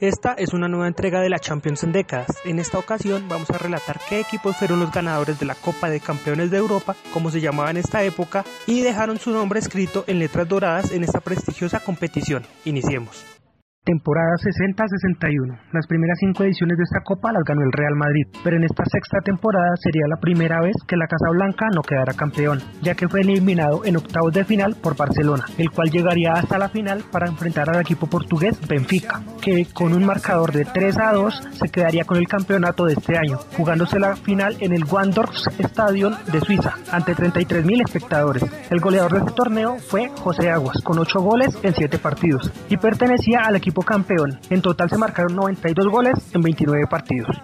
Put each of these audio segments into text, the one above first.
Esta es una nueva entrega de la Champions en décadas. En esta ocasión vamos a relatar qué equipos fueron los ganadores de la Copa de Campeones de Europa, como se llamaba en esta época, y dejaron su nombre escrito en letras doradas en esta prestigiosa competición. Iniciemos. Temporada 60-61. Las primeras cinco ediciones de esta copa las ganó el Real Madrid, pero en esta sexta temporada sería la primera vez que la Casa Blanca no quedara campeón, ya que fue eliminado en octavos de final por Barcelona, el cual llegaría hasta la final para enfrentar al equipo portugués Benfica, que con un marcador de 3 a 2 se quedaría con el campeonato de este año, jugándose la final en el Wandorf Stadion de Suiza, ante 33.000 espectadores. El goleador de este torneo fue José Aguas, con 8 goles en 7 partidos, y pertenecía al equipo campeón. En total se marcaron 92 goles en 29 partidos.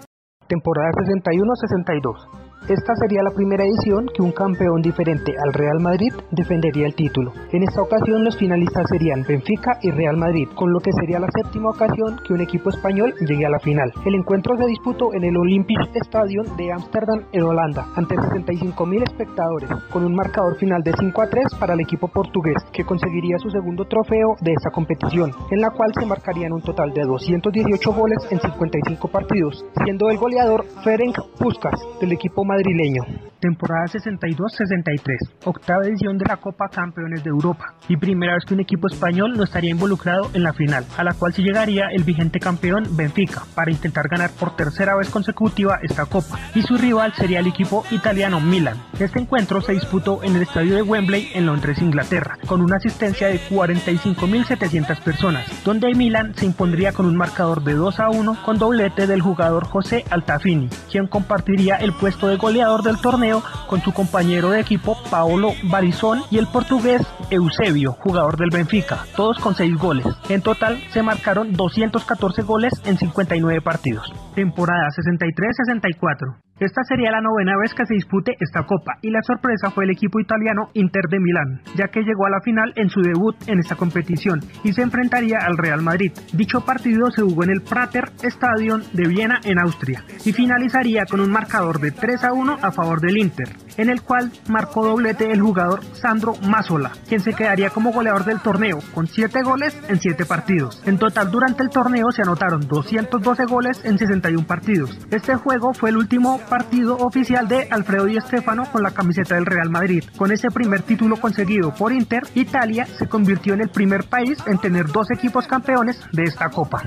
Temporada 61-62. Esta sería la primera edición que un campeón diferente al Real Madrid defendería el título. En esta ocasión los finalistas serían Benfica y Real Madrid, con lo que sería la séptima ocasión que un equipo español llegue a la final. El encuentro se disputó en el Olympic Stadium de Ámsterdam en Holanda, ante 65.000 espectadores, con un marcador final de 5 a 3 para el equipo portugués, que conseguiría su segundo trofeo de esta competición, en la cual se marcarían un total de 218 goles en 55 partidos, siendo el goleador Ferenc Puskas del equipo madrileño. Temporada 62-63, octava edición de la Copa Campeones de Europa y primera vez que un equipo español no estaría involucrado en la final, a la cual sí llegaría el vigente campeón Benfica para intentar ganar por tercera vez consecutiva esta copa y su rival sería el equipo italiano Milan. Este encuentro se disputó en el estadio de Wembley en Londres, Inglaterra, con una asistencia de 45.700 personas, donde Milan se impondría con un marcador de 2 a 1 con doblete del jugador José Altafini, quien compartiría el puesto de goleador del torneo con su compañero de equipo Paolo Barizón y el portugués Eusebio, jugador del Benfica, todos con 6 goles. En total se marcaron 214 goles en 59 partidos. Temporada 63-64. Esta sería la novena vez que se dispute esta copa y la sorpresa fue el equipo italiano Inter de Milán, ya que llegó a la final en su debut en esta competición y se enfrentaría al Real Madrid. Dicho partido se jugó en el Prater Stadion de Viena en Austria y finalizaría con un marcador de 3 a 1 a favor del Inter, en el cual marcó doblete el jugador Sandro Mazzola, quien se quedaría como goleador del torneo con 7 goles en 7 partidos. En total durante el torneo se anotaron 212 goles en 61 partidos. Este juego fue el último partido oficial de Alfredo Di Stefano con la camiseta del Real Madrid. Con ese primer título conseguido por Inter, Italia se convirtió en el primer país en tener dos equipos campeones de esta copa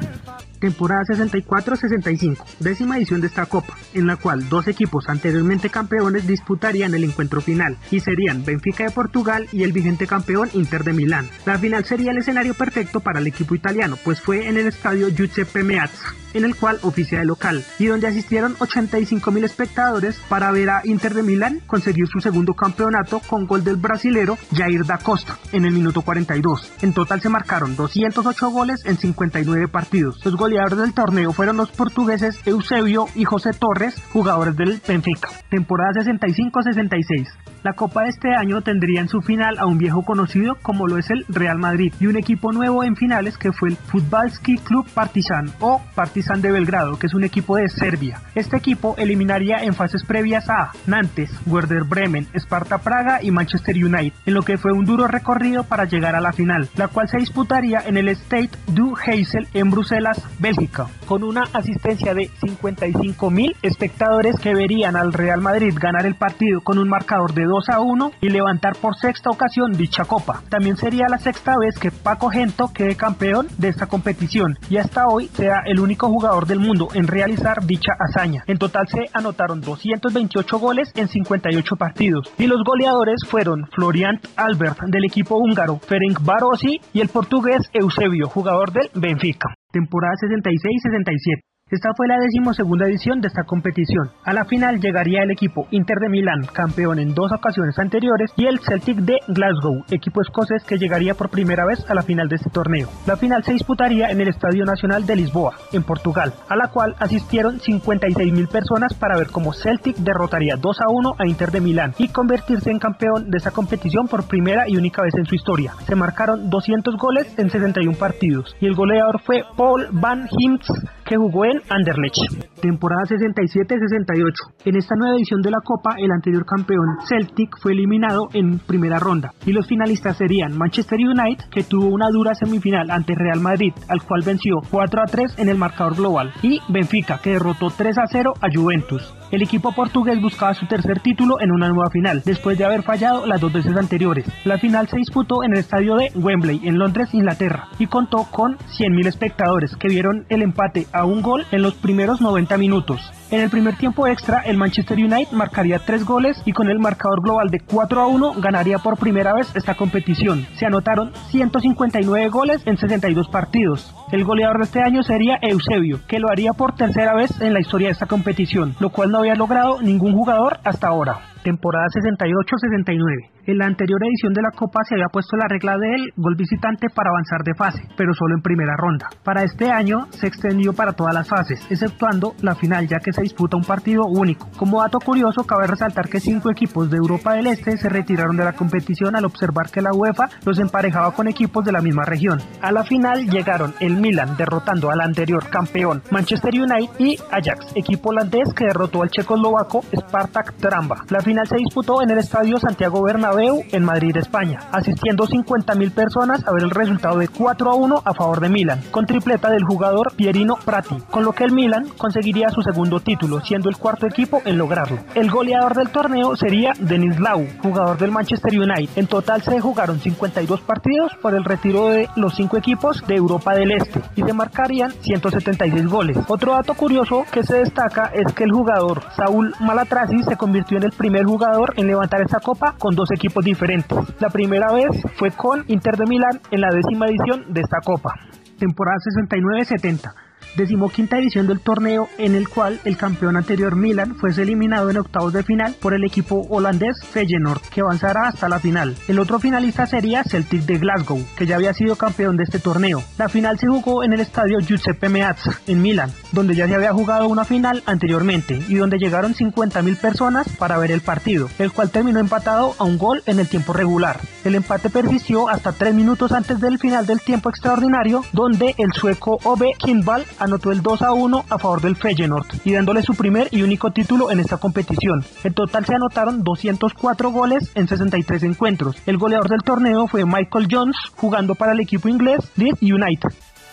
temporada 64-65, décima edición de esta copa, en la cual dos equipos anteriormente campeones disputarían el encuentro final, y serían Benfica de Portugal y el vigente campeón Inter de Milán. La final sería el escenario perfecto para el equipo italiano, pues fue en el estadio Giuseppe Meazza, en el cual oficia de local, y donde asistieron 85 mil espectadores para ver a Inter de Milán conseguir su segundo campeonato con gol del brasilero Jair da Costa en el minuto 42. En total se marcaron 208 goles en 59 partidos. Los goleadores del torneo fueron los portugueses Eusebio y José Torres, jugadores del Benfica. Temporada 65-66. La Copa de este año tendría en su final a un viejo conocido como lo es el Real Madrid y un equipo nuevo en finales que fue el Futbalski Club Partizan o Partizan de Belgrado, que es un equipo de Serbia. Este equipo eliminaría en fases previas a Nantes, Werder Bremen, Sparta Praga y Manchester United, en lo que fue un duro recorrido para llegar a la final, la cual se disputaría en el State du Heysel en Bruselas, Bélgica, con una asistencia de 55 mil espectadores que verían al Real Madrid ganar el partido con un marcador de 2 a 1 y levantar por sexta ocasión dicha copa. También sería la sexta vez que Paco Gento quede campeón de esta competición y hasta hoy sea el único jugador del mundo en realizar dicha hazaña. En total se anotaron 228 goles en 58 partidos y los goleadores fueron Florian Albert del equipo húngaro, Ferenc Barossi y el portugués Eusebio, jugador del Benfica. Temporada 66-67. Esta fue la decimosegunda edición de esta competición. A la final llegaría el equipo Inter de Milán, campeón en dos ocasiones anteriores, y el Celtic de Glasgow, equipo escocés que llegaría por primera vez a la final de este torneo. La final se disputaría en el Estadio Nacional de Lisboa, en Portugal, a la cual asistieron 56.000 personas para ver cómo Celtic derrotaría 2 a 1 a Inter de Milán y convertirse en campeón de esa competición por primera y única vez en su historia. Se marcaron 200 goles en 61 partidos y el goleador fue Paul Van Hims que jugó en Anderlecht. Temporada 67-68. En esta nueva edición de la Copa, el anterior campeón Celtic fue eliminado en primera ronda y los finalistas serían Manchester United, que tuvo una dura semifinal ante Real Madrid, al cual venció 4 a 3 en el marcador global, y Benfica, que derrotó 3 a 0 a Juventus. El equipo portugués buscaba su tercer título en una nueva final, después de haber fallado las dos veces anteriores. La final se disputó en el estadio de Wembley, en Londres, Inglaterra, y contó con 100.000 espectadores que vieron el empate a un gol en los primeros 90 minutos. En el primer tiempo extra, el Manchester United marcaría tres goles y con el marcador global de 4 a 1 ganaría por primera vez esta competición. Se anotaron 159 goles en 62 partidos. El goleador de este año sería Eusebio, que lo haría por tercera vez en la historia de esta competición, lo cual no había logrado ningún jugador hasta ahora. Temporada 68-69. En la anterior edición de la Copa se había puesto la regla del gol visitante para avanzar de fase, pero solo en primera ronda. Para este año se extendió para todas las fases, exceptuando la final ya que se disputa un partido único. Como dato curioso, cabe resaltar que cinco equipos de Europa del Este se retiraron de la competición al observar que la UEFA los emparejaba con equipos de la misma región. A la final llegaron el Milan derrotando al anterior campeón Manchester United y Ajax, equipo holandés que derrotó al checoslovaco Spartak Tramba. La final se disputó en el estadio Santiago Bernabéu en Madrid, España, asistiendo 50.000 personas a ver el resultado de 4 a 1 a favor de Milan, con tripleta del jugador Pierino Prati, con lo que el Milan conseguiría su segundo título, siendo el cuarto equipo en lograrlo. El goleador del torneo sería Denis Lau, jugador del Manchester United. En total se jugaron 52 partidos por el retiro de los cinco equipos de Europa del Este y se marcarían 176 goles. Otro dato curioso que se destaca es que el jugador Saúl Malatrasi se convirtió en el primer jugador en levantar esta copa con dos equipos diferentes. La primera vez fue con Inter de Milán en la décima edición de esta copa. Temporada 69-70 decimoquinta edición del torneo en el cual el campeón anterior Milan fuese eliminado en octavos de final por el equipo holandés Feyenoord que avanzará hasta la final. El otro finalista sería Celtic de Glasgow que ya había sido campeón de este torneo. La final se jugó en el estadio Giuseppe Meazza en Milán donde ya se había jugado una final anteriormente y donde llegaron 50.000 personas para ver el partido, el cual terminó empatado a un gol en el tiempo regular. El empate persistió hasta tres minutos antes del final del tiempo extraordinario donde el sueco Ove Kindvall anotó el 2 a 1 a favor del Feyenoord y dándole su primer y único título en esta competición. En total se anotaron 204 goles en 63 encuentros. El goleador del torneo fue Michael Jones jugando para el equipo inglés Leeds United.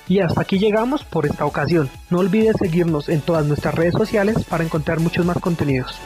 Y hasta aquí llegamos por esta ocasión. No olvides seguirnos en todas nuestras redes sociales para encontrar muchos más contenidos.